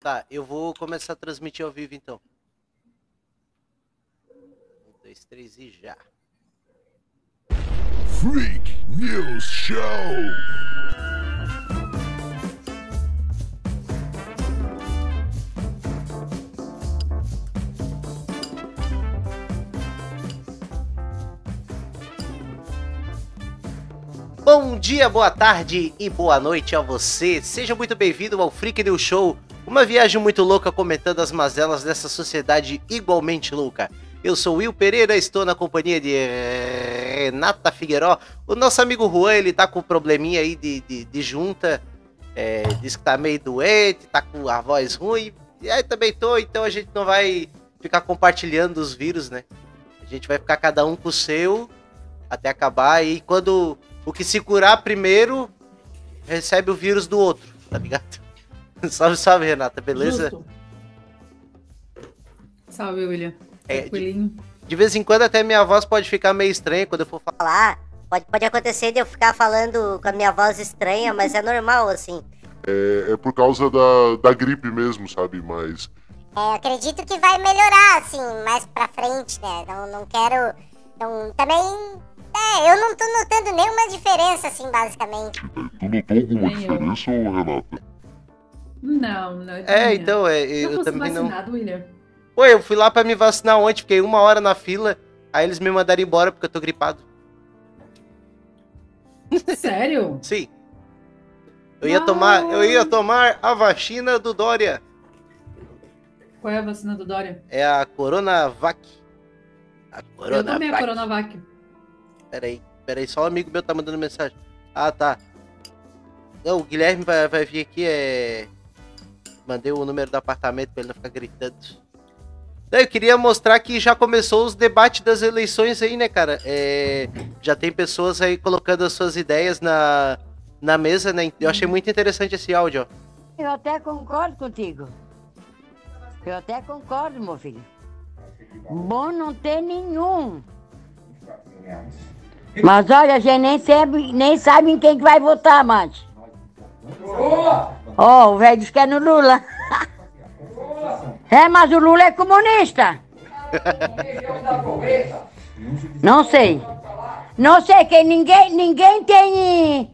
Tá, eu vou começar a transmitir ao vivo então. Um, dois, três e já. Freak News Show! Bom dia, boa tarde e boa noite a você. Seja muito bem-vindo ao Freak News Show, uma viagem muito louca comentando as mazelas dessa sociedade igualmente louca. Eu sou Will Pereira, estou na companhia de Renata Figueiró. O nosso amigo Juan, ele tá com um probleminha aí de, de, de junta. É, diz que tá meio doente, tá com a voz ruim. E aí também tô, então a gente não vai ficar compartilhando os vírus, né? A gente vai ficar cada um com o seu até acabar. E quando o que se curar primeiro recebe o vírus do outro, tá ligado? salve, salve, Renata, beleza? Justo. Salve, William. É, Tranquilinho. De vez em quando até minha voz pode ficar meio estranha quando eu for falar. falar, pode, pode acontecer de eu ficar falando com a minha voz estranha, mas é normal, assim. É, é por causa da, da gripe mesmo, sabe? Mas É, acredito que vai melhorar, assim, mais pra frente, né? Não, não quero. Não, também. É, eu não tô notando nenhuma diferença, assim, basicamente. tu notou alguma diferença, Renata? Não, não. É, então, é, eu eu também não. vacinado, William. Pô, eu fui lá pra me vacinar ontem, fiquei uma hora na fila, aí eles me mandaram embora porque eu tô gripado. Sério? Sim. Eu ia Não. tomar, eu ia tomar a vacina do Dória. Qual é a vacina do Dória? É a Coronavac. A Eu tomei a Coronavac. Coronavac. Peraí, peraí, só um amigo meu tá mandando mensagem. Ah, tá. Não, o Guilherme vai, vai vir aqui, é. Mandei o número do apartamento pra ele não ficar gritando. Eu queria mostrar que já começou os debates das eleições aí, né, cara? É, já tem pessoas aí colocando as suas ideias na, na mesa, né? Eu achei muito interessante esse áudio. Eu até concordo contigo. Eu até concordo, meu filho. Bom não ter nenhum. Mas olha, a gente nem sabe, nem sabe em quem que vai votar mais. Ó, o velho disse que é no Lula. É, mas o Lula é comunista. Não sei. Não sei que ninguém, ninguém tem.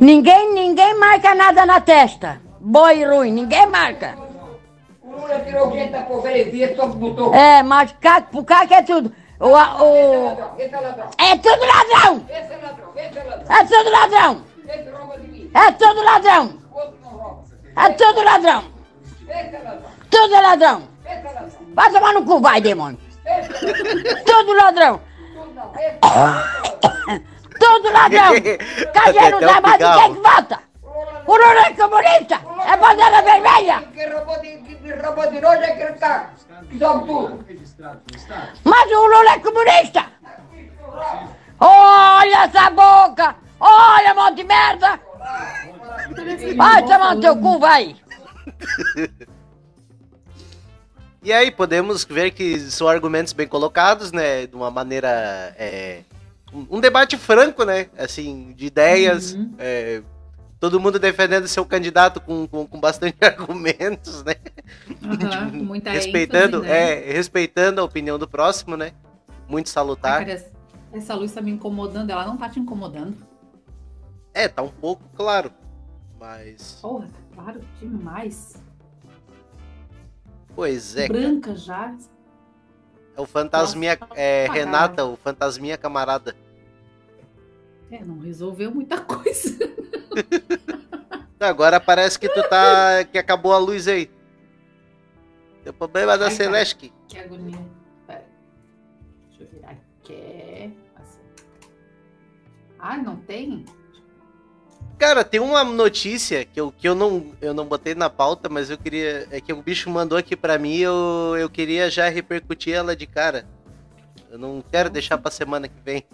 Ninguém, ninguém marca nada na testa. Boi ruim, ninguém marca. O Lula tirou gente da pobreza, só botou. É, mas cá que é tudo. O, o, Esse é ladrão, é tudo ladrão! é ladrão, esse é ladrão, É tudo ladrão! Esse rouba de mim, É tudo ladrão! o outro não rouba. É tudo ladrão! Esse é ladrão, Tudo é ladrão! esse é ladrão, Vai tomar no cu, vai, demônio! esse é ladrão, Tudo ladrão! tudo não, esse é ladrão. Tudo ladrão! Cajé não Até o sabe mais de pigarro. quem que vota! O Lula é comunista! É bandeira vermelha! Quem roubou de, que, roubou de nós é que tá, sobe tudo. Mas o Lula é comunista! Olha essa boca! Olha, monte de merda! Vai tomar no teu cu, vai! E aí, podemos ver que são argumentos bem colocados, né? De uma maneira. é, um debate franco, né? Assim, de ideias. Uhum. é, todo mundo defendendo seu candidato com, com, com bastante argumentos, né? Com muita respeitando, ênfase, né? é, respeitando a opinião do próximo, né? Muito Ai, salutar. cara, essa- essa luz tá me incomodando. Ela não tá te incomodando. É, tá um pouco claro. Mas. Porra, tá claro demais. Pois é, Branca já. é o fantasminha. Nossa, É, apagaram. Renata, o fantasminha camarada. É, não resolveu muita coisa. Agora parece que tu tá. que acabou a luz aí. Tem problema da Ai, cara. Celeste. Que agonia. Pera. Deixa eu virar aqui. Assim. Ah, não tem? Cara, tem uma notícia que eu, que eu, não, eu não botei na pauta, mas eu queria. É que o bicho mandou aqui pra mim eu, eu queria já repercutir ela de cara. Eu não quero deixar pra semana que vem.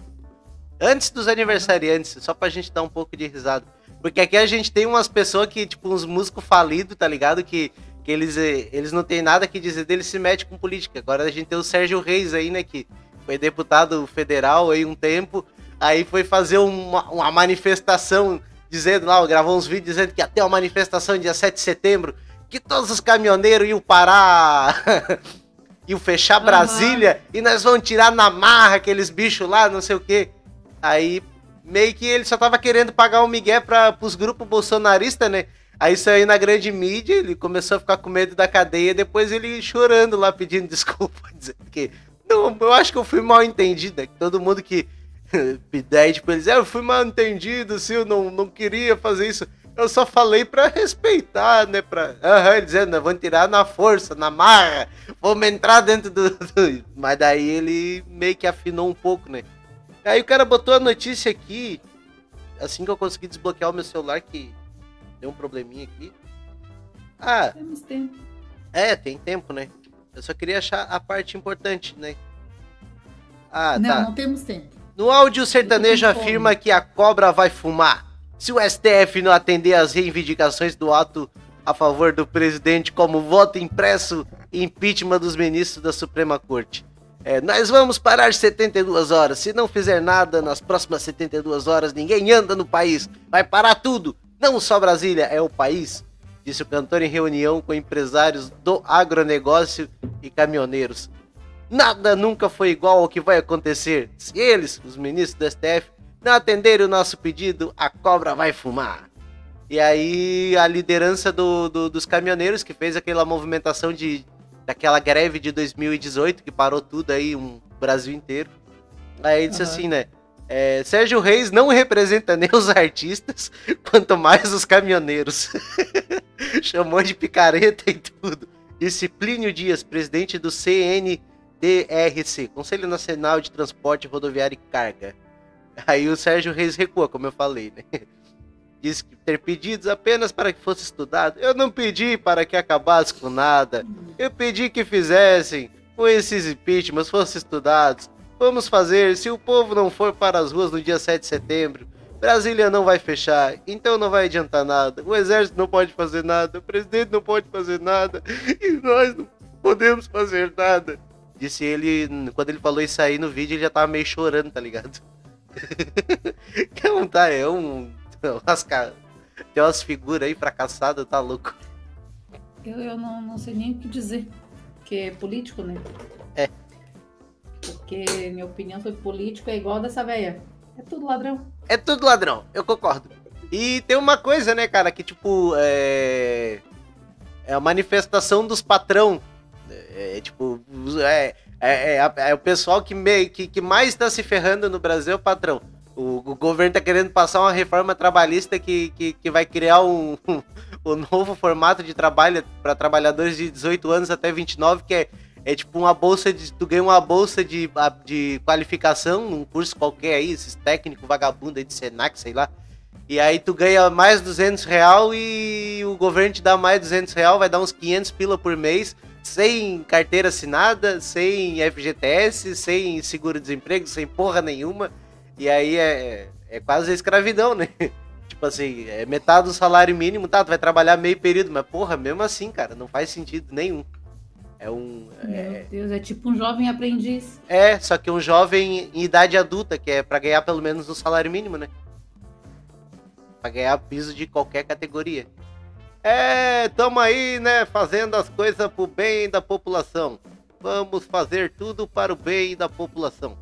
Antes dos aniversariantes, só pra gente dar um pouco de risada. Porque aqui a gente tem umas pessoas que, tipo, uns músicos falidos, tá ligado? Que, que eles, eh, eles não tem nada que dizer deles se mete com política. Agora a gente tem o Sérgio Reis aí, né? Que foi deputado federal aí um tempo. Aí foi fazer uma, uma manifestação dizendo lá, gravou uns vídeos dizendo que ter uma manifestação dia 7 de setembro, que todos os caminhoneiros iam parar, iam fechar. Brasília e nós vamos tirar na marra aqueles bichos lá, não sei o quê. Aí meio que ele só tava querendo pagar um migué para pros grupos bolsonaristas, né? Aí saiu na grande mídia, ele começou a ficar com medo da cadeia, depois ele chorando lá pedindo desculpa, dizendo que não, eu acho que eu fui mal entendido, né? Que todo mundo que daí tipo eles, é, eu fui mal entendido, se eu não, não queria fazer isso. Eu só falei pra respeitar, né? Pra. Aham, ele dizendo, "Nós vamos tirar na força, na marra, vamos entrar dentro do, do- Mas daí ele meio que afinou um pouco, né? Aí o cara botou a notícia aqui, assim que eu consegui desbloquear o meu celular, que deu um probleminha aqui. Ah, Temos tempo. é, tem tempo, né? Eu só queria achar a parte importante, né? Ah, não, tá. não temos tempo. No áudio, o sertanejo afirma que a cobra vai fumar. Se o STF não atender às reivindicações do ato a favor do presidente, como voto impresso e impeachment dos ministros da Suprema Corte. É, nós vamos parar 72 horas. Se não fizer nada nas próximas 72 horas, ninguém anda no país. Vai parar tudo. Não só Brasília, é o país. Disse o cantor em reunião com empresários do agronegócio e caminhoneiros. Nada nunca foi igual ao que vai acontecer. Se eles, os ministros do STF, não atenderem o nosso pedido, a cobra vai fumar. E aí a liderança do, do- dos caminhoneiros que fez aquela movimentação de daquela greve de 2018 que parou tudo aí, um Brasil inteiro. Aí disse Aham. assim, né? é, Sérgio Reis não representa nem os artistas, quanto mais os caminhoneiros. Chamou de picareta e tudo. Plínio Dias, presidente do CNDRC, Conselho Nacional de Transporte Rodoviário e Carga. Aí o Sérgio Reis recua, como eu falei, né? Diz que ter pedidos apenas para que fosse estudado. Eu não pedi para que acabasse com nada. Eu pedi que fizessem com esses impeachments fossem estudados. Vamos fazer. Se o povo não for para as ruas no dia 7 de setembro, Brasília não vai fechar. Então não vai adiantar nada. O exército não pode fazer nada. O presidente não pode fazer nada. E nós não podemos fazer nada. Disse ele, quando ele falou isso aí no vídeo, ele já tava meio chorando, tá ligado? que é um, tá, é um. Umas, ca- tem umas figuras aí fracassadas, tá louco. Eu, eu não, não sei nem o que dizer. Porque é político, né? É. Porque minha opinião sobre político é igual dessa velha. É tudo ladrão. É tudo ladrão, eu concordo. E tem uma coisa, né, cara, que tipo, é. É a manifestação dos patrão. É, é, tipo, é, é, é, é o pessoal que, me, que, que mais tá se ferrando no Brasil é patrão. O, o governo tá querendo passar uma reforma trabalhista que, que, que vai criar um, um, um novo formato de trabalho para trabalhadores de 18 anos até 29, que é, é tipo uma bolsa de. Tu ganha uma bolsa de, de qualificação num curso qualquer aí, esses técnicos vagabundo aí de Senac, sei lá. E aí tu ganha mais 200 real e o governo te dá mais 200 real, vai dar uns 500 pila por mês, sem carteira assinada, sem FGTS, sem seguro-desemprego, sem porra nenhuma. E aí é, é quase escravidão, né? Tipo assim, é metade do salário mínimo, tá? Tu vai trabalhar meio período, mas porra, mesmo assim, cara, não faz sentido nenhum. É um. É, Meu Deus, é tipo um jovem aprendiz. é, só que um jovem em idade adulta, que é pra ganhar pelo menos o salário mínimo, né? Pra ganhar piso de qualquer categoria. É, tamo aí, né, fazendo as coisas pro bem da população. Vamos fazer tudo para o bem da população.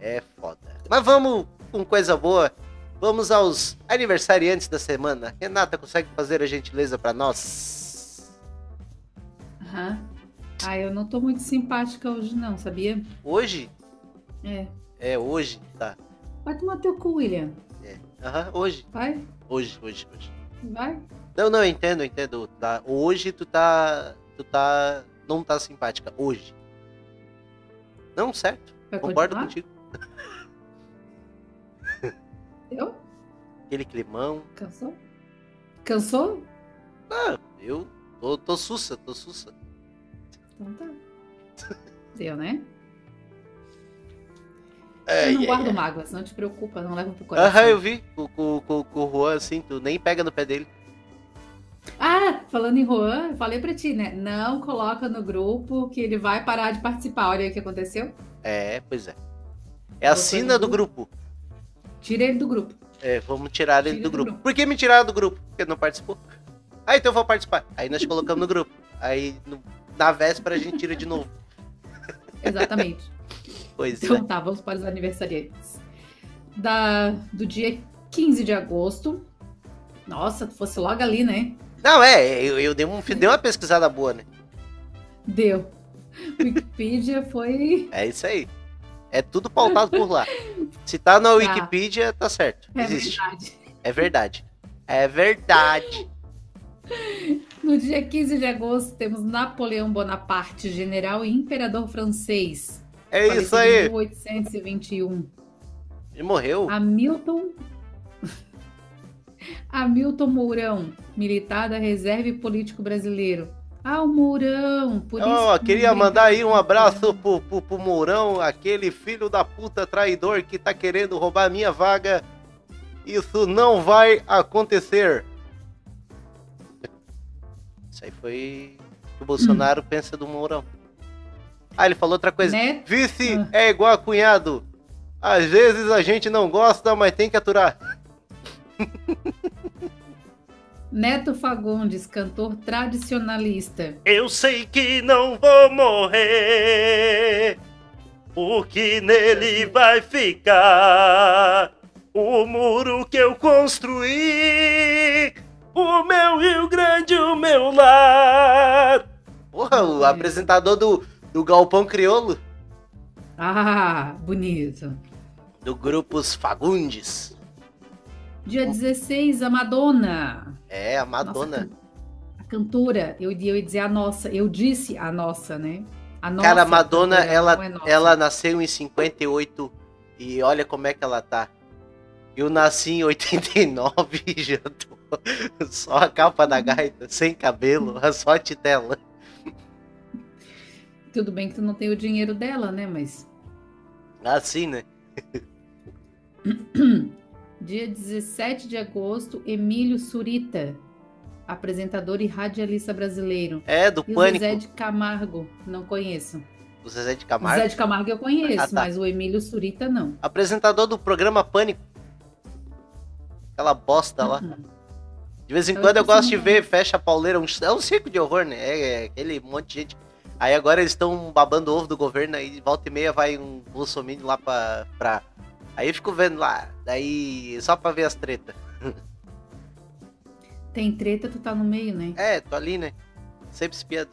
É foda. Mas vamos com coisa boa. Vamos aos aniversariantes da semana. Renata, consegue fazer a gentileza pra nós? Aham. Ah, eu não tô muito simpática hoje, não, sabia? Hoje? É. É, hoje, tá. Vai tomar teu cu, William. É. Aham, hoje. Vai, Hoje, hoje, hoje. vai. Não, não, eu entendo, eu entendo. Tá? Hoje tu tá. Tu tá. Não tá simpática. Hoje. Não, certo. Vai Concordo continuar? contigo. Eu? Aquele climão. Cansou? Cansou? Ah, eu tô, tô sussa, tô sussa. Então tá. Deu, né? Ai, eu não guardo mágoas, não te preocupa, não leva pro coração. Aham, eu vi. Com, com o Juan, assim, tu nem pega no pé dele. Ah, falando em Juan, eu falei pra ti, né? Não coloca no grupo que ele vai parar de participar. Olha aí o que aconteceu. É, pois é. É a sina do grupo. Tira ele do grupo. É, vamos tirar ele Tira do do grupo. grupo. Por que me tiraram do grupo? Porque não participou. Ah, então eu vou participar. Aí nós colocamos no grupo. Aí no- na véspera a gente tira de novo. Exatamente. Pois Então é. tá, vamos para os aniversariantes. Da, do dia 15 de agosto. Nossa, fosse logo ali, né? Não, é, eu, eu dei, um, dei uma pesquisada boa, né? Deu. Wikipedia foi. É isso aí. É tudo pautado por lá. Se tá na Wikipedia, tá certo. É Existe. verdade. É verdade. É verdade. No dia 15 de agosto temos Napoleão Bonaparte, general e imperador francês. É isso em aí. 1821. Ele morreu? Hamilton. Hamilton Mourão, militar da reserva e político brasileiro. Ah, o Mourão. Por isso Ó, que queria mandar aí um abraço pro, pro, pro Mourão, aquele filho da puta traidor que tá querendo roubar a minha vaga. Isso não vai acontecer. Isso aí foi o que o Bolsonaro pensa do Mourão. Ah, ele falou outra coisa. Né? Vice Ah. é igual a cunhado. Às vezes a gente não gosta, mas tem que aturar. Neto Fagundes, cantor tradicionalista. Eu sei que não vou morrer, o que nele vai ficar? O muro que eu construí, o meu Rio Grande, o meu lar. Porra, o apresentador do, do Galpão Crioulo, Ah, bonito. do Grupos Fagundes. Dia 16, a Madonna. É, a Madonna. Nossa, a cantora, eu, eu ia dizer a nossa, eu disse a nossa, né? A nossa Cara, a Madonna, cantora, ela, não é ela nasceu em 58 e olha como é que ela tá. Eu nasci em 89 e já tô só a capa da gaita, sem cabelo, só a titela. Tudo bem que tu não tem o dinheiro dela, né? Mas Assim, né? dia 17 de agosto, Emílio Surita, apresentador e radialista brasileiro. É, do E o Pânico. Zezé de Camargo, não conheço. O Zezé de O Camargo. Zezé de Camargo eu conheço, Ah, tá. mas o Emílio Surita não. Apresentador do programa Pânico. Aquela bosta lá. Uhum. De vez em Eu quando eu gosto de ver Fecha a Pauleira. um- É um circo de horror, né? É, é aquele monte de gente. Aí agora eles estão babando o ovo do governo. Aí volta e meia vai um Bolsonaro lá pra, pra. Aí eu fico vendo lá. Daí só pra ver as tretas. Tem treta, tu tá no meio, né? É, tô ali, né? Sempre espiando.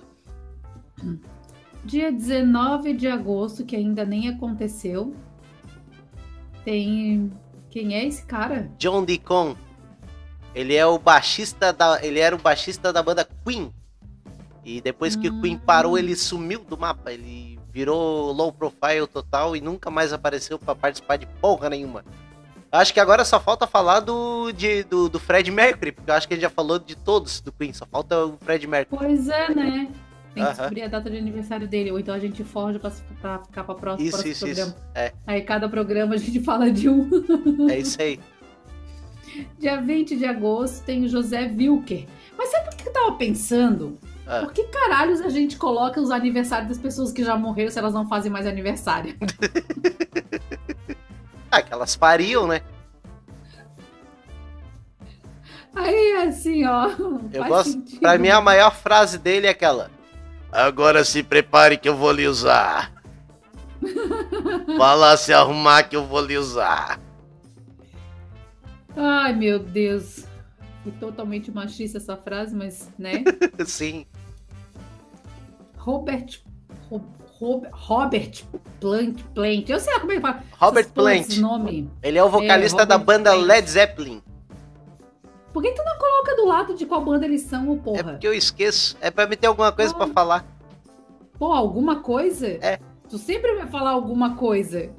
Dia 19 de agosto, que ainda nem aconteceu, tem. Quem é esse cara? John Deacon. Ele é o baixista da. Ele era o baixista da banda Queen. E depois que o Queen Hum. parou, ele sumiu do mapa. Ele virou low profile total e nunca mais apareceu pra participar de porra nenhuma. Acho que agora só falta falar do, de, do, do Fred Mercury, porque eu acho que a gente já falou de todos do Queen, só falta o Fred Mercury. Pois é, né? Tem que descobrir a data de aniversário dele, ou então a gente forja pra, pra ficar pra próxima, Isso, próximo isso, programa. isso. É, Aí cada programa a gente fala de um. é isso aí. Dia 20 de agosto tem o José Wilker. Mas sabe o que eu tava pensando? Ah. Por que caralhos a gente coloca os aniversários das pessoas que já morreram se elas não fazem mais aniversário? Ah, que elas fariam, né? Aí, assim, ó. Eu gosto. sentido. Pra mim, a maior frase dele é aquela. Agora se prepare que eu vou lhe usar. Vá lá se arrumar que eu vou lhe usar. Ai, meu Deus. Foi totalmente machista essa frase, mas, né? Sim. Robert. Ro- Ro- Robert Plant, Plant. Eu sei lá como é que fala. Robert Plant. Nome. Ele é o vocalista É, da banda Plant. Led Zeppelin. Por que tu não coloca do lado de qual banda eles são, ô É porra? porque eu esqueço. É pra me ter alguma coisa pra falar. Pô, alguma coisa? É. Tu sempre vai falar alguma coisa.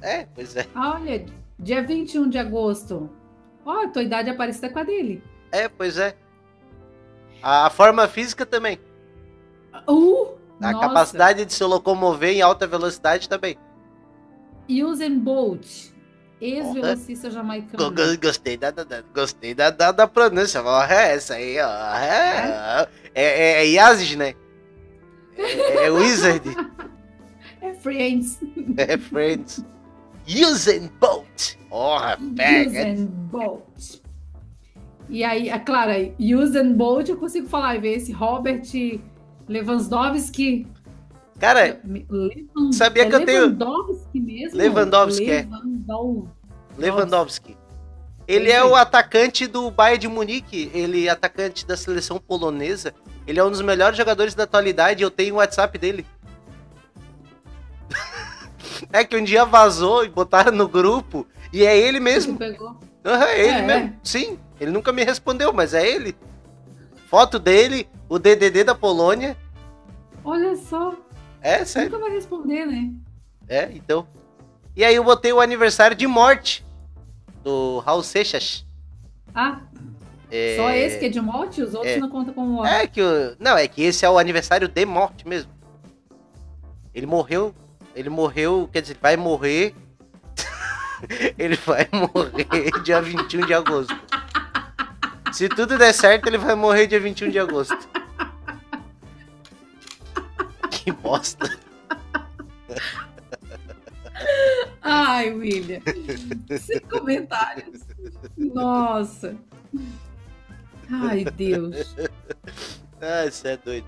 É, pois é. Olha, dia 21 de agosto. Ó, tua idade é parecida com a dele. É, pois é. A forma física também. Uh! A nossa. capacidade de se locomover em alta velocidade também. Usain Bolt, ex-velocista jamaicano. Go- go- Gostei da, da- da- gostei da, da, da pronúncia. É essa aí, ó. É, é, é, é Yazid, né? É, é Wizard. É Friends. É Friends. Usain Bolt. Porra, pega. Usain Bolt. E aí, a Clara, Usain Bolt, eu consigo falar e ver esse Robert Lewandowski. Cara, sabia é que eu tenho- Lewandowski mesmo? Lewandowski, é. Lewandowski. Lewandowski. Ele é o atacante do Bayern de Munique, ele é atacante da seleção polonesa. Ele é um dos melhores jogadores da atualidade, eu tenho o WhatsApp dele. é que um dia vazou e botaram no grupo, e é ele mesmo. Você pegou? Aham, é ele É, mesmo. Sim, ele nunca me respondeu, mas é ele. Foto dele, o DDD da Polônia. Olha só, É, sério. nunca vai responder, né? É, então. E aí eu botei o aniversário de morte do Raul Seixas. Ah, É... só esse que é de morte? Os outros é. não contam como morte. É que o... Não, é que esse é o aniversário de morte mesmo. Ele morreu. Ele morreu, quer dizer, ele vai morrer. ele vai morrer dia 21 de agosto. Se tudo der certo, ele vai morrer dia 21 de agosto. Que bosta. Ai, William. Sem comentários. Nossa. Ai, Deus. Ah, você é doido.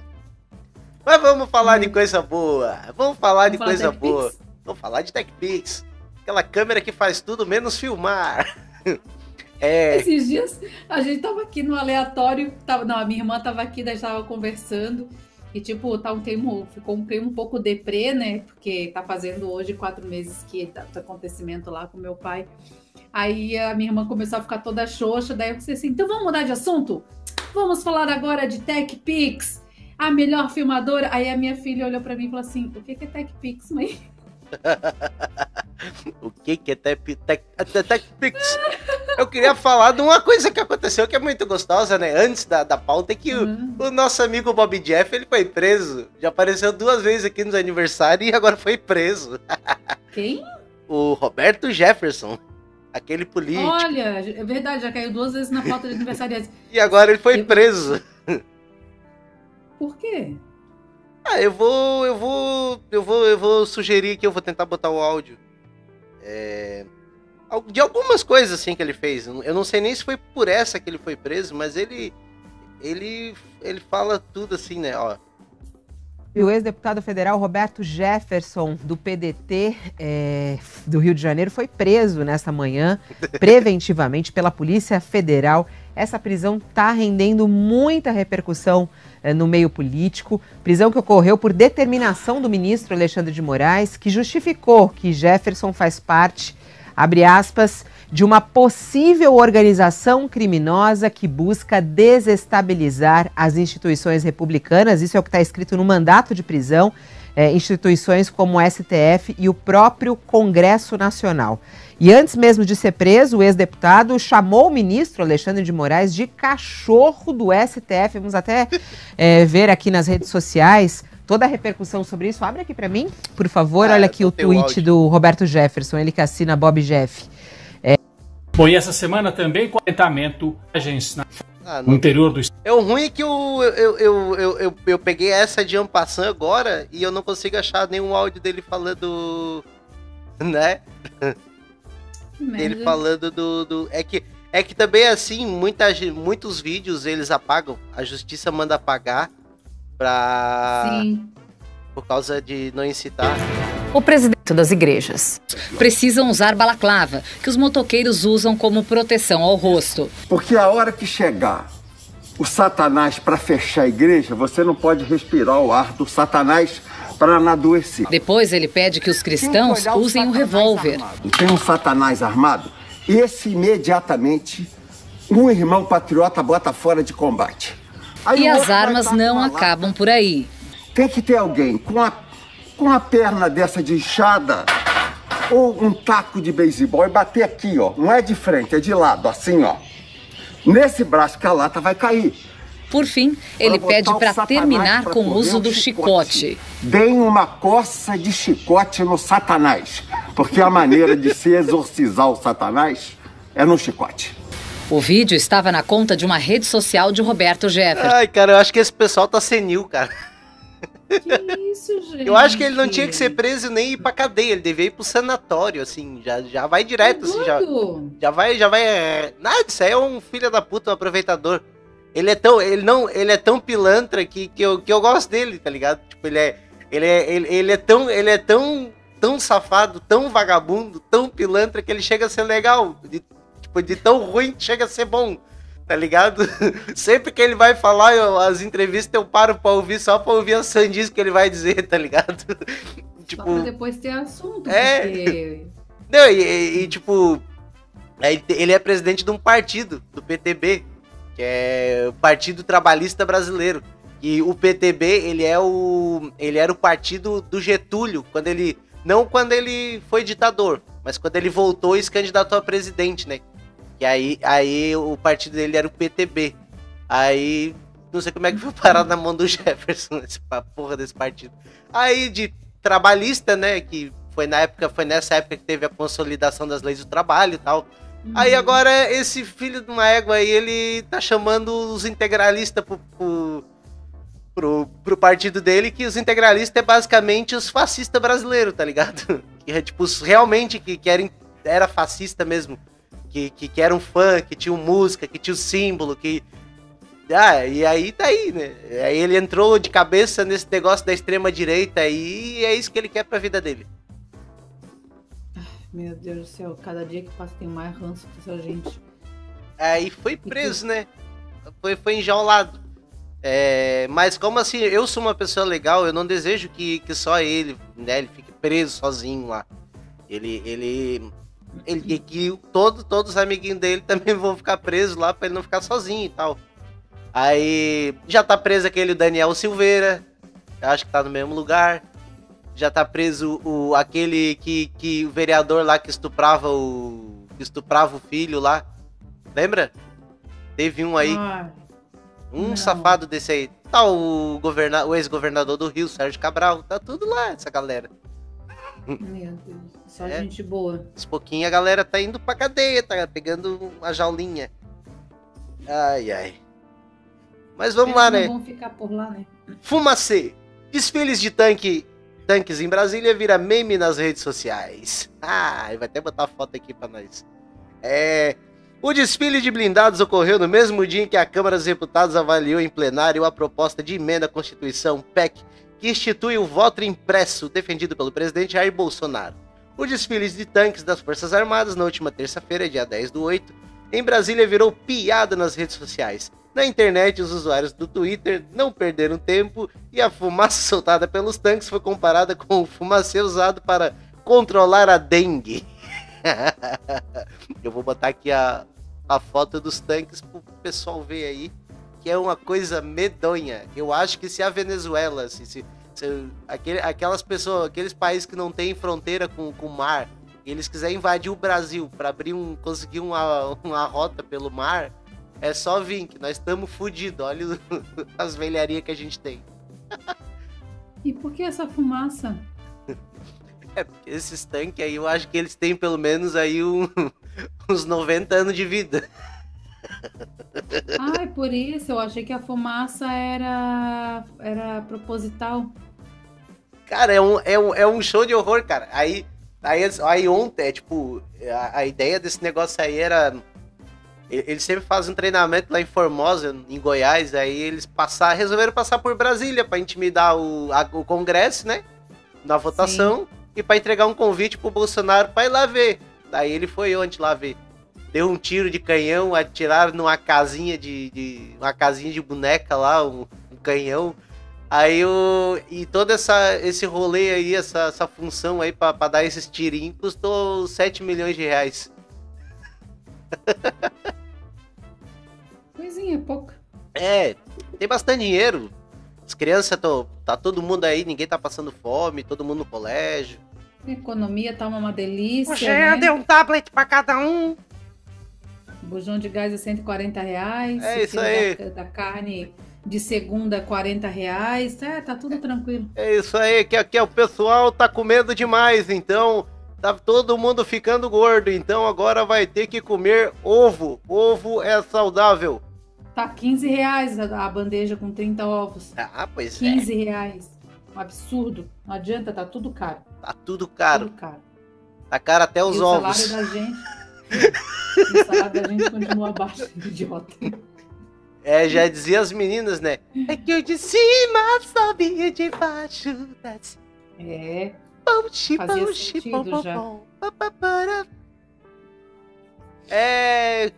Mas vamos falar de coisa boa. Vamos falar de. Vamos coisa falar de boa. Vamos falar de TechPix. Aquela câmera que faz tudo menos filmar. É. Esses dias a gente tava aqui no aleatório. Tava, não, a minha irmã tava aqui, daí tava conversando. E, tipo, tá um clima, ficou um clima um pouco deprê, né? Porque tá fazendo hoje quatro meses que tá tá acontecimento lá com meu pai. Aí a minha irmã começou a ficar toda xoxa. Daí eu pensei assim: então vamos mudar de assunto? Vamos falar agora de TechPix, a melhor filmadora. Aí a minha filha olhou pra mim e falou assim: o que que é TechPix, mãe? O que que é Tech- Tech- TechPix? Eu queria falar de uma coisa que aconteceu que é muito gostosa, né? Antes da, da pauta, é que o, Hum. o nosso amigo Bob Jeff, ele foi preso. Já apareceu duas vezes aqui nos aniversários e agora foi preso. Quem? O Roberto Jefferson, aquele político. Olha, é verdade, já caiu duas vezes na pauta de aniversariantes. E agora ele foi Eu- preso. Por quê? Ah, eu vou, eu vou, eu vou, eu vou sugerir que eu vou tentar botar o áudio. É, de algumas coisas assim que ele fez. Eu não sei nem se foi por essa que ele foi preso, mas ele, ele, ele fala tudo assim, né? Ó, E o ex-deputado federal Roberto Jefferson, do PDT é, do Rio de Janeiro, foi preso nesta manhã, preventivamente, pela Polícia Federal. Essa prisão está rendendo muita repercussão é, no meio político. Prisão que ocorreu por determinação do ministro Alexandre de Moraes, que justificou que Jefferson faz parte, abre aspas, de uma possível organização criminosa que busca desestabilizar as instituições republicanas. Isso é o que está escrito no mandato de prisão. é, instituições como o STF e o próprio Congresso Nacional. E antes mesmo de ser preso, o ex-deputado chamou o ministro Alexandre de Moraes de cachorro do STF. Vamos até é, ver aqui nas redes sociais toda a repercussão sobre isso. Abre aqui para mim, por favor. Ah, Olha aqui o tweet áudio. do Roberto Jefferson, ele que assina Bob Jeff. Bom, e essa semana também com atentamento agências na- ah, no interior do é o ruim é que eu, eu, eu, eu, eu, eu peguei essa de Ampassan agora e eu não consigo achar nenhum áudio dele falando, né? Ele falando do, do. É que, é que também assim, muita, muitos vídeos eles apagam. A justiça manda apagar pra. Sim. Por causa de não incitar. O presidente das igrejas precisam usar balaclava, que os motoqueiros usam como proteção ao rosto. Porque a hora que chegar o Satanás para fechar a igreja, você não pode respirar o ar do Satanás para não adoecer. Depois ele pede que os cristãos o usem um revólver. armado. Tem um Satanás armado, esse imediatamente um irmão patriota bota fora de combate. Aí E as armas estar não acabam por aí. Tem que ter alguém com a, com a perna dessa de inchada ou um taco de beisebol e bater aqui, ó. Não é de frente, é de lado, assim, ó. Nesse braço que a lata vai cair. Por fim, ele botar pede para terminar pra com o uso do chicote. Deem uma coça de chicote no Satanás. Porque a maneira de se exorcizar o Satanás é no chicote. O vídeo estava na conta de uma rede social de Roberto Jefferson. Ai, cara, eu acho que esse pessoal tá senil, cara. Que isso, gente? Eu acho que ele não tinha que ser preso nem ir pra cadeia, ele devia ir pro sanatório, assim, já, já vai direto, assim, já, já vai, já vai. é, Nada, isso aí é um filho da puta, um aproveitador. Ele é tão, ele não, ele é tão pilantra que, que, eu, que eu gosto dele, tá ligado? Tipo, ele é, ele é, ele, ele é tão, ele é tão, tão safado, tão vagabundo, tão pilantra que ele chega a ser legal. De, de tão ruim que chega a ser bom. Tá ligado? Sempre que ele vai falar, eu- as entrevistas eu paro pra ouvir só pra ouvir a sandice que ele vai dizer, tá ligado? Só tipo, pra depois ter assunto, É. porque... não, e, e- e, tipo, ele é presidente de um partido, do PTB, que é o Partido Trabalhista Brasileiro. E o PTB, ele é o ele era o partido do Getúlio, quando ele não quando ele foi ditador, mas quando ele voltou e se candidatou a presidente, né? E aí, aí o partido dele era o PTB. Aí não sei como é que foi parar na mão do Jefferson essa porra desse partido. Aí de trabalhista, né, que foi na época, foi nessa época que teve a consolidação das leis do trabalho e tal. Aí agora esse filho de uma égua aí, ele tá chamando os integralistas pro, pro, pro, pro partido dele, que os integralistas é basicamente os fascistas brasileiros, tá ligado? Que é tipo, realmente que, que era, era fascista mesmo. Que, que, que era um fã, que tinha música, que tinha o símbolo, que. Ah, e aí tá aí, né? Aí ele entrou de cabeça nesse negócio da extrema direita aí, e é isso que ele quer pra vida dele. Meu Deus do céu, cada dia que passa tem mais ranço dessa gente. Aí foi preso, né? Foi, foi enjaulado. É, mas como assim, eu sou uma pessoa legal, eu não desejo que, que só ele, né, ele fique preso sozinho lá. Ele, ele, ele que todo, todos os amiguinhos dele também vão ficar presos lá pra ele não ficar sozinho e tal. Aí já tá preso aquele Daniel Silveira, acho que tá no mesmo lugar. Já tá preso o, aquele que, que o vereador lá que estuprava o. que estuprava o filho lá. Lembra? Teve um aí. Ah, Um Não. safado desse aí. Tá o, governa o ex-governador do Rio, Sérgio Cabral. Tá tudo lá, essa galera. Meu Deus. Só É. gente boa. Aos pouquinho a galera tá indo pra cadeia, tá pegando uma jaulinha. Ai, ai. Mas vamos lá, né? vão ficar por lá, né? Fumacê. Desfiles de tanque, tanques em Brasília vira meme nas redes sociais. Ah, vai até botar foto aqui pra nós. É. O desfile de blindados ocorreu no mesmo dia em que a Câmara dos Deputados avaliou em plenário a proposta de emenda à Constituição PEC, que institui o voto impresso defendido pelo presidente Jair Bolsonaro. O desfile de tanques das Forças Armadas na última terça-feira, dia 10 do 8, em Brasília virou piada nas redes sociais. Na internet, os usuários do Twitter não perderam tempo e a fumaça soltada pelos tanques foi comparada com o fumacê usado para controlar a dengue. Eu vou botar aqui a, a foto dos tanques pro pessoal ver aí, que é uma coisa medonha. Eu acho que se a Venezuela, se, se, se aquele, aquelas pessoas, aqueles países que não têm fronteira com com o mar, e eles quiserem invadir o Brasil para abrir um, conseguir uma, uma rota pelo mar, é só vir, que nós estamos fodidos. Olha o- as velharias que a gente tem. E por que essa fumaça? É, porque esses tanques aí, eu acho que eles têm pelo menos aí um- uns 90 anos de vida. Ai, por isso eu achei que a fumaça era era proposital. Cara, é um, é um, é um show de horror, cara. Aí, aí, aí ontem, é tipo, a, a ideia desse negócio aí era. Eles sempre fazem um treinamento lá em Formosa, em Goiás, aí eles passar, resolveram passar por Brasília pra intimidar o, a- o Congresso, né? Na votação, e pra entregar um convite pro Bolsonaro pra ir lá ver. Daí ele foi ontem lá ver. Deu um tiro de canhão, atiraram numa casinha de. de- uma casinha de boneca lá, um, um canhão. Aí o. E todo essa, esse rolê aí, essa, essa função aí pra, pra dar esses tirinhos, custou 7 milhões de reais. Coisinha, pouca. É, tem bastante dinheiro. As crianças, tô, tá todo mundo aí, ninguém tá passando fome, todo mundo no colégio. A economia tá uma delícia. Hoje né? deu um tablet pra cada um. Bujão de gás é 140 reais. É o isso aí. Da, da carne de segunda, 40 reais. É, tá tudo tranquilo. É isso aí, que aqui o pessoal tá comendo demais, então tá todo mundo ficando gordo, então agora vai ter que comer ovo. Ovo é saudável. Tá 15 reais a, bandeja com 30 ovos. Ah, pois 15 reais. Um absurdo. Não adianta, tá tudo caro. Tá tudo caro. Tudo caro. Tá caro até os e o ovos. salário da gente. gente continua abaixo do idiota. É, já dizia as meninas, né? É que eu de cima sabia de baixo da É. Ponte, ponte, pom. É.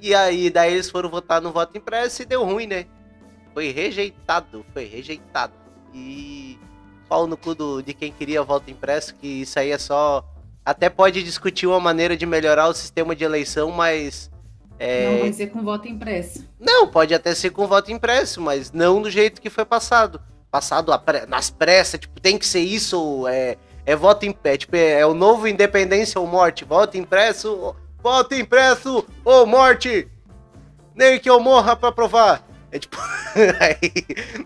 E aí, daí eles foram votar no voto impresso e deu ruim, né? Foi rejeitado, foi rejeitado. E pau no cu do, de quem queria voto impresso, que isso aí é só. Até pode discutir uma maneira de melhorar o sistema de eleição, mas. É... Não vai ser com voto impresso. Não, pode até ser com voto impresso, mas não do jeito que foi passado. Passado pre- nas pressas, tipo, tem que ser isso, ou é, é voto impresso, tipo, é, é o novo independência ou morte, voto impresso, voto impresso ou morte, nem que eu morra pra provar. É tipo, aí,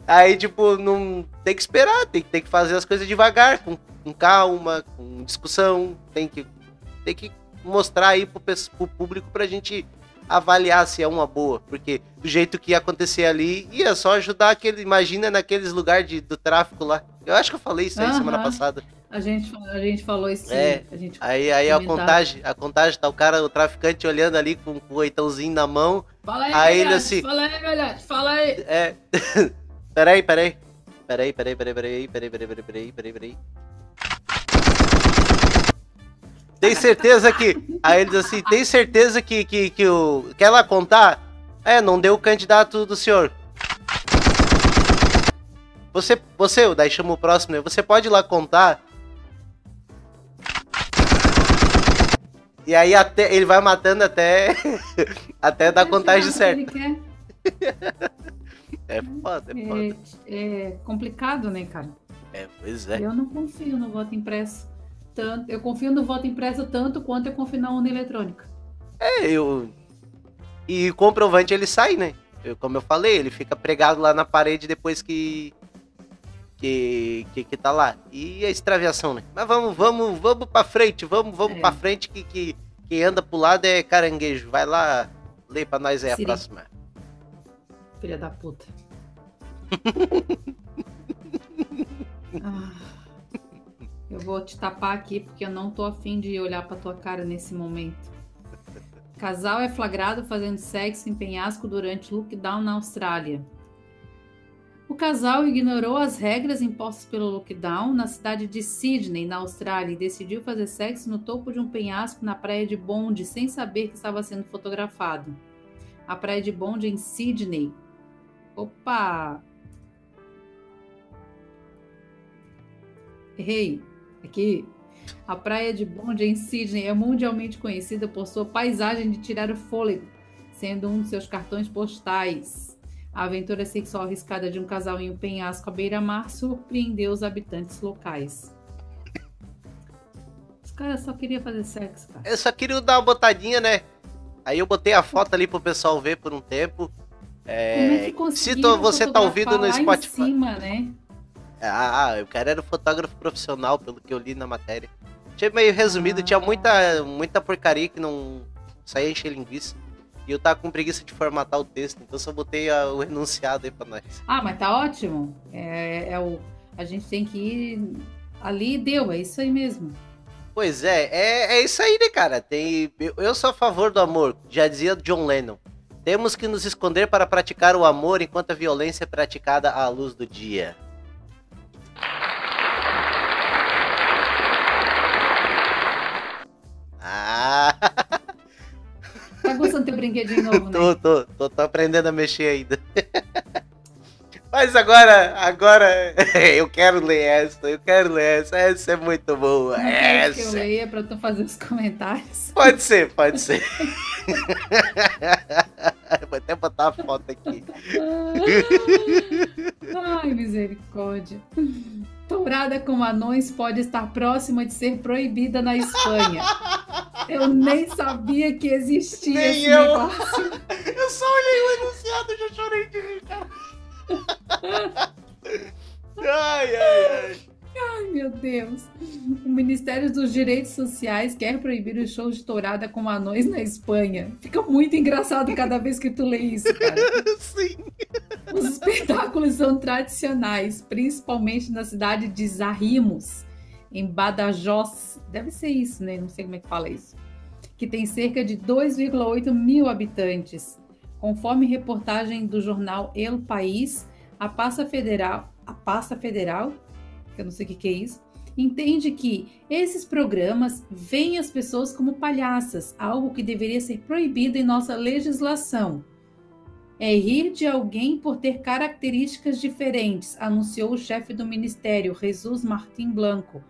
aí, tipo, não tem que esperar, tem, tem que fazer as coisas devagar, com, com calma, com discussão, tem que, tem que mostrar aí pro, pro público pra gente avaliar se é uma boa, porque do jeito que ia acontecer ali, ia só ajudar aquele, imagina naqueles lugares do tráfico lá. Eu acho que eu falei isso aí semana Aham. passada. A gente, a gente falou isso. É, gente Aí, aí a contagem, a contagem tá o cara, o traficante olhando ali com, com o oitãozinho na mão. Fala aí, Aí assim- Fala aí, velhote. Fala aí. É. peraí, peraí. Peraí, peraí, peraí, peraí, peraí, peraí, peraí, peraí, peraí, peraí. Tem certeza que. Aí ele diz assim, tem certeza que, que, que o. Quer lá contar? É, não deu o candidato do senhor. Você, você, daí chama o próximo, né? Você pode ir lá contar. E aí até, ele vai matando até. até dar a contagem certa. quer. É foda, é foda. É, é complicado, né, cara? É, pois é. Eu não confio no voto impresso. Tanto, eu confio no voto impresso tanto quanto eu confio na urna eletrônica. É, eu. E o comprovante ele sai, né? Eu- como eu falei, ele fica pregado lá na parede depois que. Que, que, que tá lá. E a extraviação, né? Mas vamos, vamos, vamos pra frente, vamos, vamos É. pra frente que, que quem anda pro lado é caranguejo. Vai lá, lê pra nós aí a Siri. próxima. Filha da puta. Ah, eu vou te tapar aqui porque eu não tô afim de olhar pra tua cara nesse momento. Casal é flagrado fazendo sexo em penhasco durante lockdown na Austrália. O casal ignorou as regras impostas pelo lockdown na cidade de Sydney, na Austrália, e decidiu fazer sexo no topo de um penhasco na praia de Bonde, sem saber que estava sendo fotografado. A praia de Bonde em Sydney. Opa! Errei. Aqui. A praia de Bonde em Sydney é mundialmente conhecida por sua paisagem de tirar o fôlego, sendo um de seus cartões postais. A aventura sexual arriscada de um casal em um penhasco à beira-mar surpreendeu os habitantes locais. Os caras só queriam fazer sexo, cara. Eu só queria dar uma botadinha, né? Aí eu botei a foto ali pro pessoal ver por um tempo. É, Como é que se você tá ouvindo no lá em Spotify. cima, né? Ah, o cara era um fotógrafo profissional, pelo que eu li na matéria. Tinha meio resumido, tinha muita, muita porcaria que não saía encher linguiça. E eu tava com preguiça de formatar o texto, então só botei a- o enunciado aí pra nós. Ah, mas tá ótimo. É, é o, a gente tem que ir ali deu, é isso aí mesmo. Pois é, é, é isso aí, né, cara? Tem, eu, eu sou a favor do amor, já dizia John Lennon. Temos que nos esconder para praticar o amor enquanto a violência é praticada à luz do dia. Brinquedinho novo, né? tô, tô, tô, tô aprendendo a mexer ainda. Mas agora, agora eu quero ler essa, eu quero ler essa, essa é muito boa, Não quer que eu essa. leia pra tu fazer os comentários. Pode ser, pode ser. Vou até botar a foto aqui. Ai, misericórdia. Tourada com anões pode estar próxima de ser proibida na Espanha. Eu nem sabia que existia Nem esse eu. negócio. Eu só olhei o enunciado e já chorei de rir, cara. Ai, ai, ai. Ai, meu Deus. O Ministério dos Direitos Sociais quer proibir os shows de tourada com anões na Espanha. Fica muito engraçado cada vez que tu lê isso, cara. Sim. Os espetáculos são tradicionais, principalmente na cidade de Zarrimos, em Badajoz. Deve ser isso, né? Não sei como é que fala isso. Que tem cerca de 2,8 mil habitantes. Conforme reportagem do jornal El País, a pasta federal, a pasta federal, que eu não sei o que, que é isso, entende que esses programas veem as pessoas como palhaças, algo que deveria ser proibido em nossa legislação. É rir de alguém por ter características diferentes, anunciou o chefe do ministério, Jesus Martim Blanco.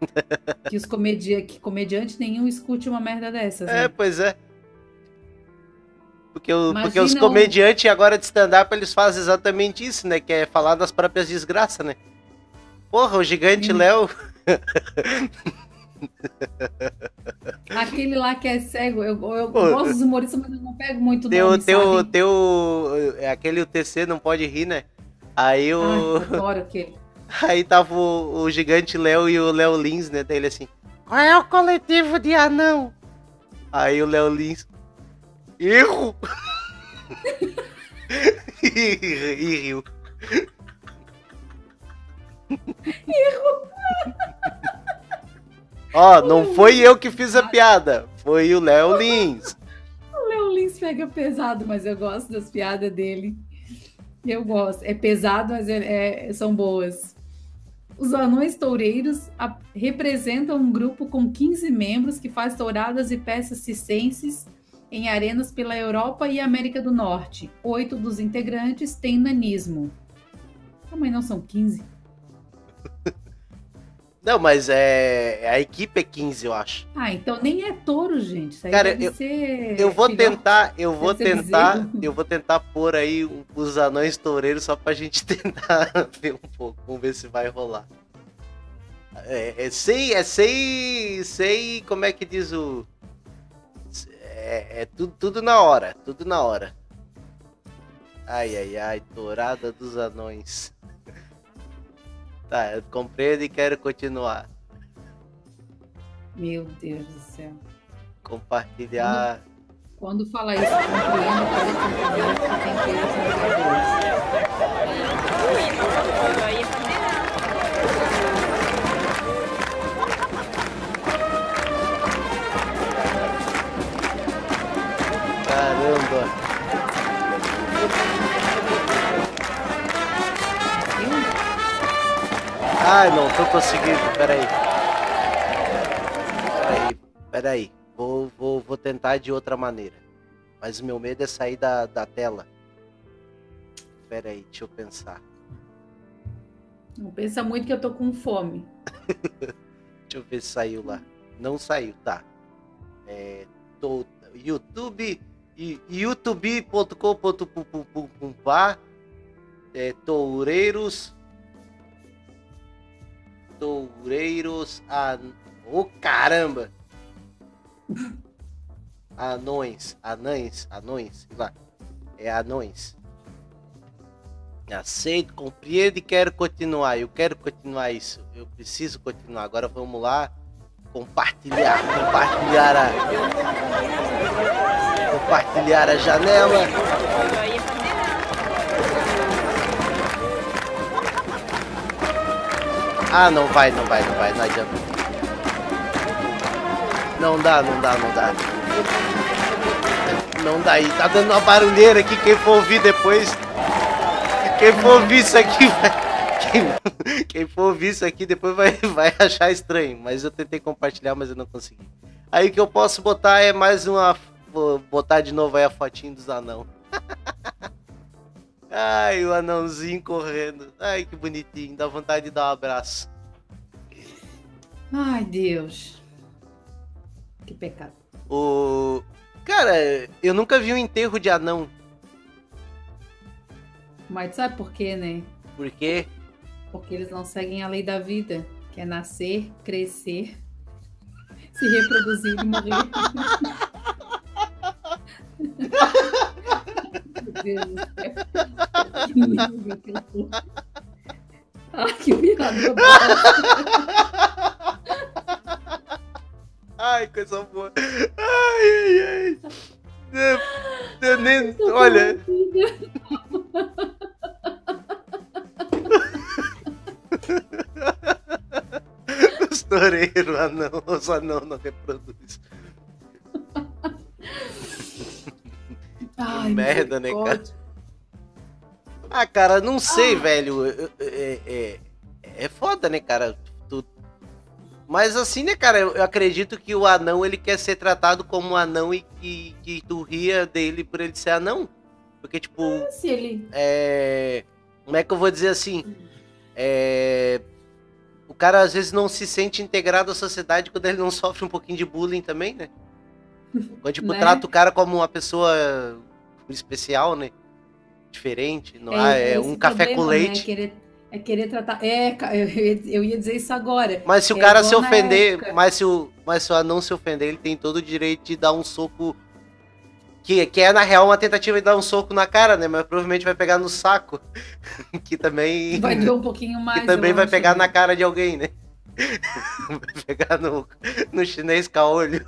que os comedi que comediante nenhum escute uma merda dessas. É, né? pois é. Porque, o- porque os comediantes agora de stand-up eles fazem exatamente isso, né? Que é falar das próprias desgraças, né? Porra, o gigante Léo. Aquele lá que é cego, eu, eu Pô, gosto dos humoristas, mas eu não pego muito Tem o, nome, tem o, sabe? tem o. é Aquele o TC não pode rir, né? Aí o. Ai, adoro aquele. Aí tava o, o gigante Léo e o Léo Lins, né? Daí ele assim. Qual é o coletivo de anão? Aí o Léo Lins. Erro! e, e riu. Erro! Ó, não foi eu que fiz a piada, foi o Léo Lins. O Léo Lins pega pesado, mas eu gosto das piadas dele. Eu gosto. É pesado, mas é- é- são boas. Os anões toureiros a- representam um grupo com 15 membros que faz touradas e peças circenses em arenas pela Europa e América do Norte. Oito dos integrantes têm nanismo. Ah, mas não são 15? Não, mas é. A equipe é 15, eu acho. Ah, então nem é touro, gente. Isso aí Cara, deve eu- ser Eu vou filhote. tentar, eu vou Deve tentar, bezerro. eu vou tentar pôr aí os anões toureiros só pra gente tentar ver um pouco, vamos ver se vai rolar. É, é sei, é sei, sei como é que diz o. É, é tudo, tudo na hora, tudo na hora. Ai, ai, ai, tourada dos anões. Tá, eu compreendo e quero continuar. Meu Deus do céu. Compartilhar. Quando fala isso, compreendo para entender que tem que ir Ai, não tô conseguindo, peraí. Peraí, peraí. Vou, vou, vou tentar de outra maneira. Mas o meu medo é sair da, da tela. Peraí, deixa eu pensar. Não pensa muito que eu tô com fome. Deixa eu ver se saiu lá. Não saiu, tá. É, tô, YouTube, youtube.com.br é, Toureiros Toureiros an... Ô caramba! Anões, anães, anões, sei lá. É anões. Aceito, compreendo e quero continuar. Eu quero continuar isso. Eu preciso continuar. Agora vamos lá. Compartilhar. Compartilhar a. Compartilhar a janela. Ah, não vai, não vai, não vai, não adianta. Não dá, não dá, não dá. Não dá aí. Tá dando uma barulheira aqui. Quem for ouvir depois. Quem for ouvir isso aqui vai. Quem, quem for ouvir isso aqui depois vai, vai achar estranho. Mas eu tentei compartilhar, mas eu não consegui. Aí o que eu posso botar é mais uma. Vou botar de novo aí a fotinho dos anão. Ai, o anãozinho correndo. Ai, que bonitinho. Dá vontade de dar um abraço. Ai, Deus. Que pecado. O. Cara, eu nunca vi um enterro de anão. Mas sabe por quê, né? Por quê? Porque eles não seguem a lei da vida, que é nascer, crescer, se reproduzir e morrer. Deus. Ai, que viado. Ai, coisa boa. Ai, ai, ai. Eu, nem, ai, olha. Toureiro, anão, os anão não reproduz. Ai, merda, né, cara? Ah, cara, não sei, Ah. velho. É, é, é foda, né, cara? Tu- Mas assim, né, cara, eu acredito que o anão ele quer ser tratado como um anão e que, que tu ria dele por ele ser anão. Porque, tipo, Se ele. é. Como é que eu vou dizer assim? É. O cara às vezes não se sente integrado à sociedade quando ele não sofre um pouquinho de bullying também, né? Quando, tipo, Né? trata o cara como uma pessoa especial, né? Diferente. Não é, esse um café com problema, né? leite. É querer, é querer tratar. É, eu ia, dizer isso agora. Mas se o É cara se ofender, época. mas se, o, mas se o anão se ofender, ele tem todo o direito de dar um soco. Que, que é, na real, uma tentativa de dar um soco na cara, né? Mas provavelmente vai pegar no saco. que também. Vai doer um pouquinho mais. que também vai pegar na cara de alguém, né? vai pegar no, no chinês caolho.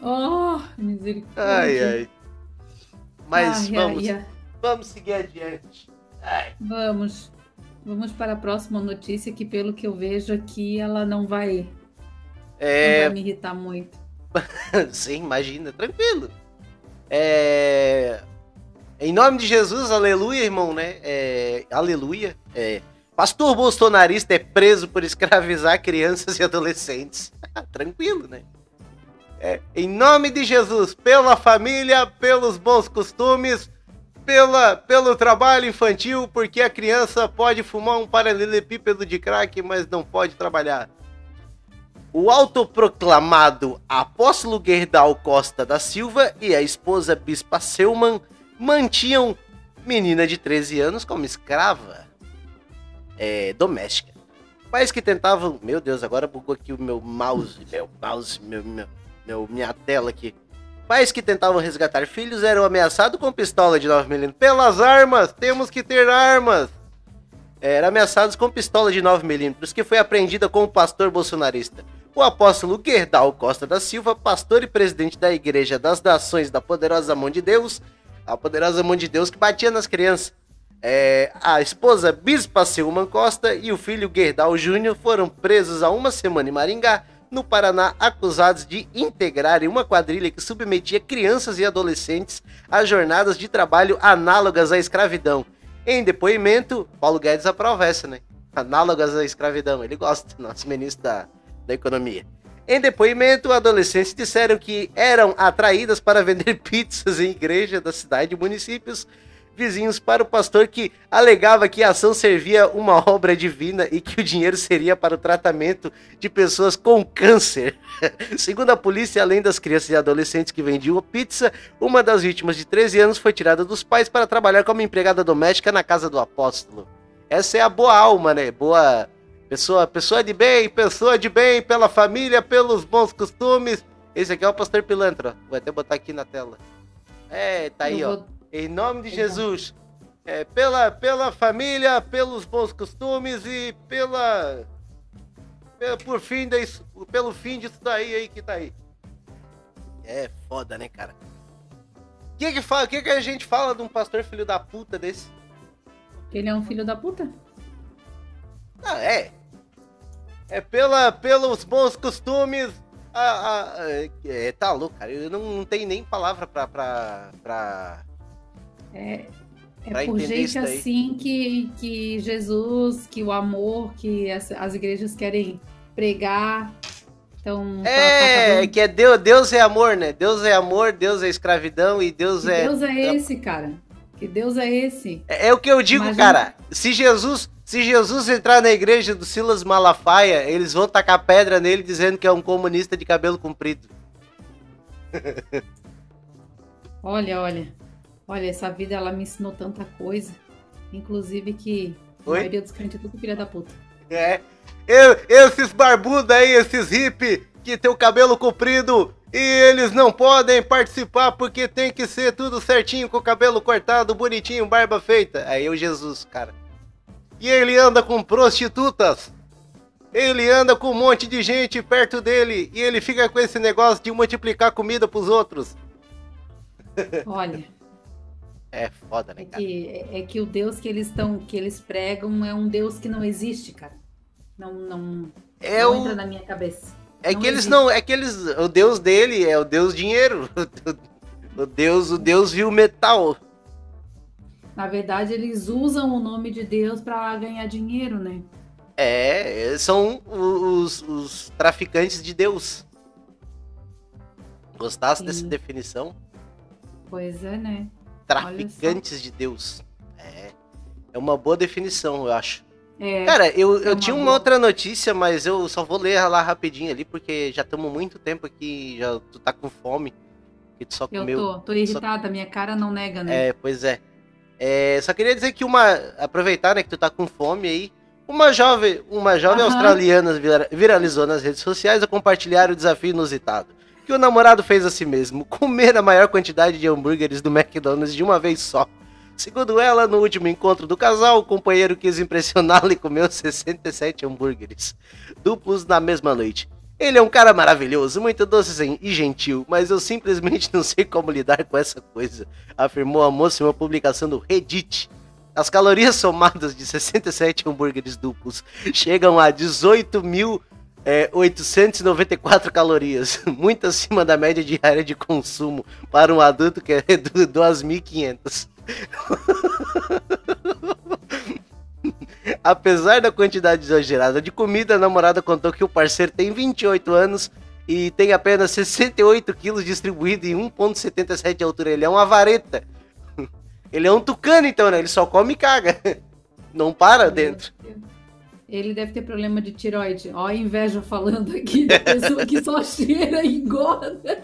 Oh, misericórdia. Ai, ai. Mas Ai, vamos, ai, vamos seguir adiante. Ai. Vamos. Vamos para a próxima notícia, que pelo que eu vejo aqui, ela não vai, não É, vai me irritar muito. Sim, imagina, tranquilo. É... Em nome de Jesus, aleluia, irmão, né? É... Aleluia. É... Pastor bolsonarista é preso por escravizar crianças e adolescentes. tranquilo, né? É... Em nome de Jesus, pela família, pelos bons costumes, pela... pelo trabalho infantil, porque a criança pode fumar um paralelepípedo de crack, mas não pode trabalhar. O autoproclamado apóstolo Gerdau Costa da Silva e a esposa Bispa Selman mantinham menina de 13 anos como escrava é, doméstica. Pais que tentavam. Meu Deus, agora bugou aqui o meu mouse. Meu mouse, meu, meu, meu- minha tela aqui. Pais que tentavam resgatar filhos eram ameaçados com pistola de 9mm. Pelas armas! Temos que ter armas! Eram ameaçados com pistola de 9mm, que foi apreendida com o pastor bolsonarista. O apóstolo Gerdau Costa da Silva, pastor e presidente da Igreja das Nações da Poderosa Mão de Deus, a poderosa mão de Deus que batia nas crianças. É, a esposa Bispa Silman Costa e o filho Gerdau Júnior foram presos há uma semana em Maringá, no Paraná, acusados de integrarem uma quadrilha que submetia crianças e adolescentes a jornadas de trabalho análogas à escravidão. Em depoimento, Paulo Guedes aprova essa, né? Análogas à escravidão. Ele gosta, nosso ministro da, da Economia. Em depoimento, adolescentes disseram que eram atraídas para vender pizzas em igreja da cidade e municípios vizinhos para o pastor que alegava que a ação servia uma obra divina e que o dinheiro seria para o tratamento de pessoas com câncer. Segundo a polícia, além das crianças e adolescentes que vendiam pizza, uma das vítimas de 13 anos foi tirada dos pais para trabalhar como empregada doméstica na casa do apóstolo. Essa é a boa alma, né? Boa pessoa, pessoa de bem, pessoa de bem, pela família, pelos bons costumes. Esse aqui é o pastor pilantra. Vou até botar aqui na tela. É, tá aí, Eu ó. vou- Em nome de Jesus. É, pela, pela família, pelos bons costumes e pela. pe- Por fim disso, pelo fim disso daí aí que tá aí. É foda, né, cara? O que que, fala, que que a gente fala de um pastor filho da puta desse? Ele é um filho da puta? Ah, é. É pela, pelos bons costumes. a- a- é, é, tá louco, cara. Eu não, não tenho nem palavra pra. pra, pra... É, é por gente assim que, que Jesus, que o amor, que as, as igrejas querem pregar. Então, tá- tá É, que é Deus, Deus é amor, né? Deus é amor, Deus é escravidão e Deus que é. Deus é esse, cara. Que Deus é esse. É, é o que eu digo, Imagina- cara. Se Jesus, se Jesus entrar na igreja do Silas Malafaia, eles vão tacar pedra nele dizendo que é um comunista de cabelo comprido. Olha, olha. Olha, essa vida ela me ensinou tanta coisa. Inclusive que a Oi? maioria dos crentes é tudo filha da puta. É. Eu, esses barbudos aí, esses hippie que tem o cabelo comprido e eles não podem participar porque tem que ser tudo certinho, com o cabelo cortado, bonitinho, barba feita. Aí é o Jesus, cara. E ele anda com prostitutas. Ele anda com um monte de gente perto dele e ele fica com esse negócio de multiplicar comida pros outros. Olha, É foda, né, É cara? que, é, é que o Deus que eles estão, que eles pregam é um Deus que não existe, cara. Não, não, É não o- entra na minha cabeça. É Não que eles existe. não. É que eles. O deus dele é o deus dinheiro. O deus, o deus viu metal. Na verdade, eles usam o nome de Deus pra ganhar dinheiro, né? É, são os, os traficantes de Deus. Gostasse Sim. dessa definição? Pois é, né? Traficantes de Deus. É. É uma boa definição, eu acho. É, Cara, eu, é eu tinha uma boa. outra notícia, mas eu só vou ler lá rapidinho ali, porque já estamos muito tempo aqui, já tu tá com fome. Que tu só eu comeu. tô, tô irritada, minha cara não nega, né? É, pois é. É, Só queria dizer que uma. Aproveitar, né, que tu tá com fome aí. Uma jovem, uma jovem Aham. australiana vira- viralizou nas redes sociais ao compartilhar o desafio inusitado. Que o namorado fez a si mesmo, comer a maior quantidade de hambúrgueres do McDonald's de uma vez só. Segundo ela, no último encontro do casal, o companheiro quis impressioná-la e comeu 67 hambúrgueres, duplos na mesma noite. Ele é um cara maravilhoso, muito doce e gentil, mas eu simplesmente não sei como lidar com essa coisa, afirmou a moça em uma publicação do Reddit. As calorias somadas de 67 hambúrgueres duplos chegam a 18.894 calorias, muito acima da média diária de consumo para um adulto que é de 2.500. Apesar da quantidade exagerada de comida, a namorada contou que o parceiro tem 28 anos e tem apenas 68 quilos distribuído em 1,77 de altura. Ele é uma vareta. Ele é um tucano, então, né? Ele só come e caga. Não para dentro. Ele deve ter problema de tiroide. Ó, a inveja falando aqui da pessoa que só cheira e engorda.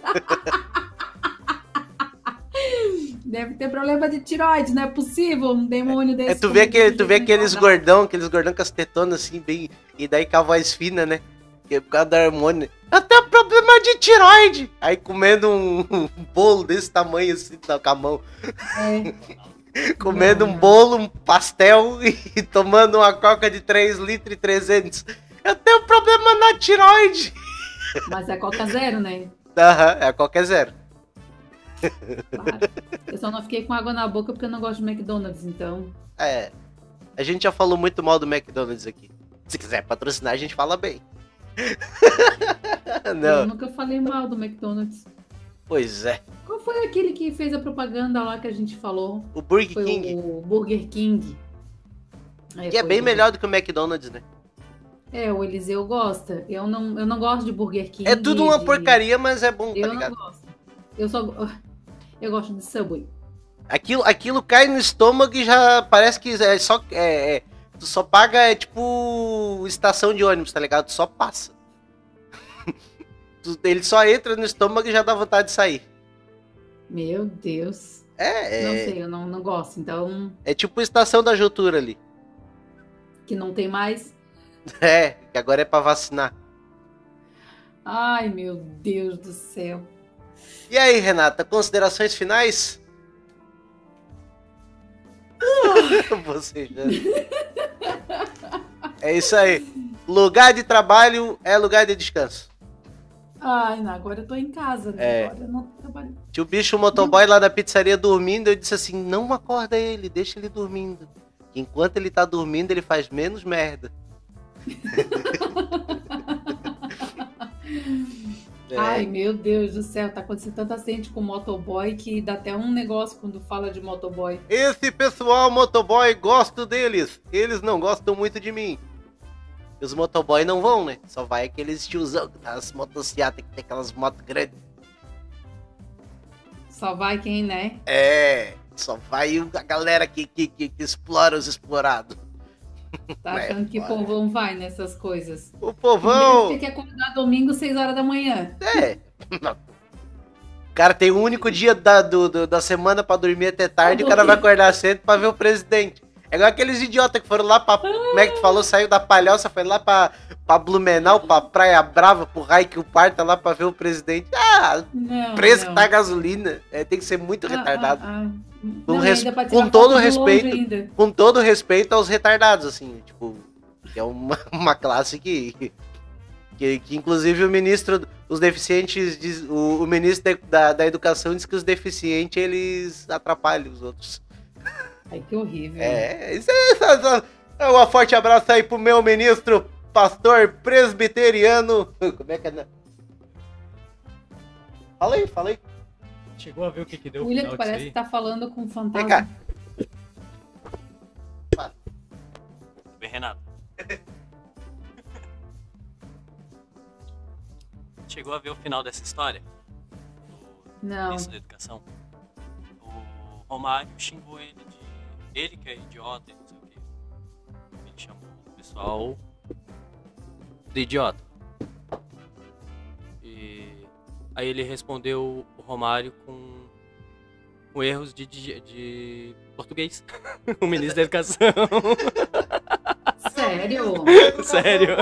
Deve ter problema de tiroide, não é possível um demônio desse. É, tu vê, desse tu vê aqueles gordão, aqueles gordão com as tetonas assim, bem. E daí com a voz fina, né? Que é por causa da hormônio. Eu tenho problema de tiroide! Aí comendo um, um bolo desse tamanho assim, na- com a mão. É. comendo um bolo, um pastel e tomando uma coca de 3 litros e 300. Eu tenho problema na tiroide! Mas é Coca Zero, né? Aham, é a qualquer zero. Claro. Eu só não fiquei com água na boca porque eu não gosto de McDonald's, então. É. A gente já falou muito mal do McDonald's aqui. Se quiser patrocinar, a gente fala bem. Eu Não, nunca falei mal do McDonald's. Pois é. Qual foi aquele que fez a propaganda lá que a gente falou? O Burger Foi King. o Burger King. Que é foi bem o- melhor do que o McDonald's, né? É, o Eliseu gosta. Eu não, eu não gosto de Burger King. É tudo uma de- porcaria, mas é bom, tá Eu não ligado? gosto. Eu só. Eu gosto de Subway. Aquilo, aquilo cai no estômago e já parece que é só. É, é, tu só paga, é tipo estação de ônibus, tá ligado? Tu só passa. Ele só entra no estômago e já dá vontade de sair. Meu Deus. É, Não é, sei, eu não, não gosto. Então, é tipo estação da Jutura ali. que não tem mais. É, que agora é pra vacinar. Ai, meu Deus do céu. E aí, Renata, considerações finais? Você já. É isso aí. Lugar de trabalho é lugar de descanso. Ai, não, agora eu tô em casa, né? É. Agora eu não. Tinha o bicho motoboy lá da pizzaria dormindo, eu disse assim, não acorda ele, deixa ele dormindo. Que Enquanto ele tá dormindo, ele faz menos merda. É. Ai, meu Deus do céu, tá acontecendo tanta gente com motoboy que dá até um negócio quando fala de motoboy. Esse pessoal motoboy, gosto deles. Eles não gostam muito de mim. E os motoboy não vão, né? Só vai aqueles tiozão, as motocicletas que tem aquelas motos grandes. Só vai quem, né? É, só vai a galera que, que, que, que explora os explorados. Tá É, achando que o povão vai nessas coisas. O povão. Tem que acordar domingo, 6 horas da manhã. É. O cara tem um único dia da, do, do- da semana pra dormir até tarde, o cara vai acordar cedo pra ver o presidente. É igual aqueles idiotas que foram lá pra. Como é que tu falou? Saiu da palhoça, foi lá pra, pra Blumenau, pra Praia Brava, pro raio que o parta lá pra ver o presidente. Ah, Não, preço não. que tá a gasolina. É, tem que ser muito Ah, retardado. ah, ah. Com, Não, res- com todo respeito. Com todo respeito aos retardados, assim, tipo. É uma, uma classe que, que. que inclusive o ministro. os deficientes, diz- o, o ministro da, da educação diz que os deficientes eles atrapalham os outros. Ai, que horrível. É, isso é, isso é- um forte abraço aí pro meu ministro, pastor presbiteriano. Como é que é? né? Fala aí, fala aí. Chegou a ver o que, que deu O o William final parece que tá falando com um Vem fantasma. cá. Bem, Renato. Chegou a ver o final dessa história? Não. Ministro da Educação? O Romário xingou ele. Ele que é idiota e não sei o quê. Ele chamou o pessoal de idiota. E aí ele respondeu o Romário com, com erros de, de, de português. o ministro da Educação. Sério? Sério.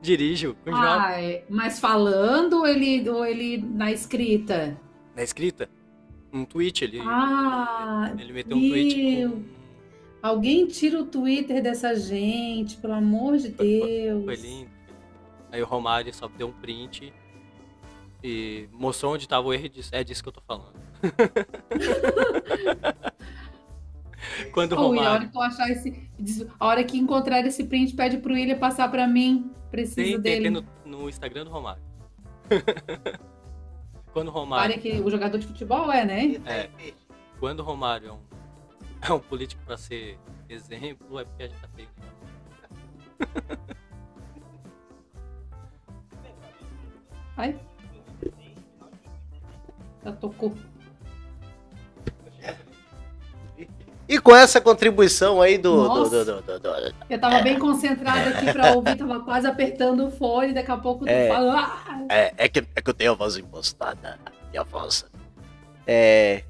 Dirijo. Ai, mas falando ou ele, ou ele na escrita? Na escrita? Um tweet, ele, Ah, ele meteu um tweet meu. Alguém tira o Twitter dessa gente, pelo amor de Deus. Foi lindo. Aí o Romário só deu um print e mostrou onde tava o erro e disse, é disso que eu tô falando. Quando o Oh, e a hora Romário. que eu achar esse. A hora que encontrar esse print, pede pro William passar pra mim. Preciso Tem, tem, dele. tem no, no Instagram do Romário. Quando o Romário. Olha que o jogador de futebol é, né? É, quando o Romário é um, é um político pra ser exemplo, é porque a gente tá feio. Ai. Já tocou. E com essa contribuição aí do. Nossa. do, do, do- do- Eu tava bem concentrada aqui pra ouvir, tava quase apertando o fone, daqui a pouco tu É. fala. "Ah!" É, é, que, é que eu tenho a voz impostada. Minha voz. É.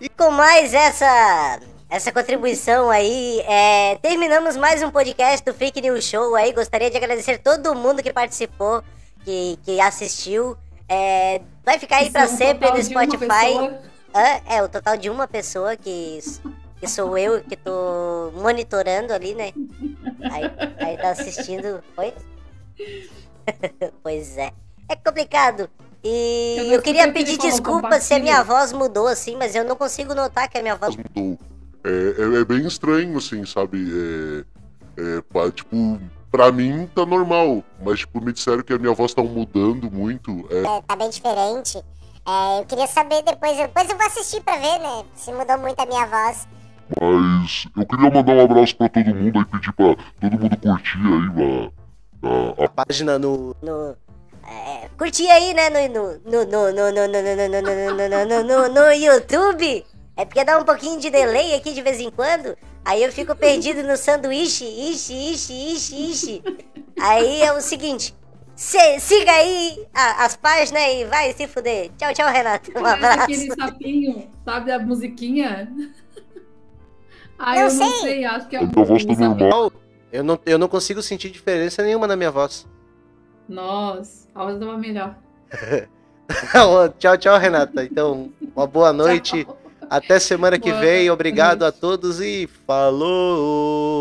E com mais essa essa contribuição aí, é, terminamos mais um podcast do Freak News Show aí. Gostaria de agradecer todo mundo que participou, que, que assistiu. É, vai ficar aí é um sempre no de uma Spotify. É, o total de uma pessoa que, que sou eu que tô monitorando ali, né? Aí, aí tá assistindo. Oi? pois é. É complicado. E Eu eu, queria que pedir falou, desculpa se a minha voz mudou assim, mas eu não consigo notar que a minha voz mudou. É, é, é bem estranho, assim, sabe? É, é, pá, tipo, pra mim tá normal, mas tipo, me disseram que a minha voz tá mudando muito. É, É, tá bem diferente. É, eu queria saber depois, depois eu vou assistir pra ver, né? Se mudou muito a minha voz. mas eu queria mandar um abraço pra todo mundo aí, pedir pra todo mundo curtir aí a, a, a página no. no é, curtir aí, né, no, no, no, no, no, no, no, no, no, no, no, no, no, no, no YouTube. É porque dá um pouquinho de delay aqui de vez em quando. Aí eu fico perdido no sanduíche, ixi, ixi, ixi, ixi. Aí é o seguinte, se- siga aí a- as páginas e vai se fuder. Tchau, tchau, Renato. Um abraço. aquele sapinho, sabe a musiquinha? Ah, Não eu não sei. sei, acho que é Tua voz o sapinho. normal. Eu não, eu não consigo sentir diferença nenhuma na minha voz. Nossa, a voz tava melhor. tchau, tchau, Renata. Então, uma boa noite. Até semana que Boa vem. Obrigado a todos e falou!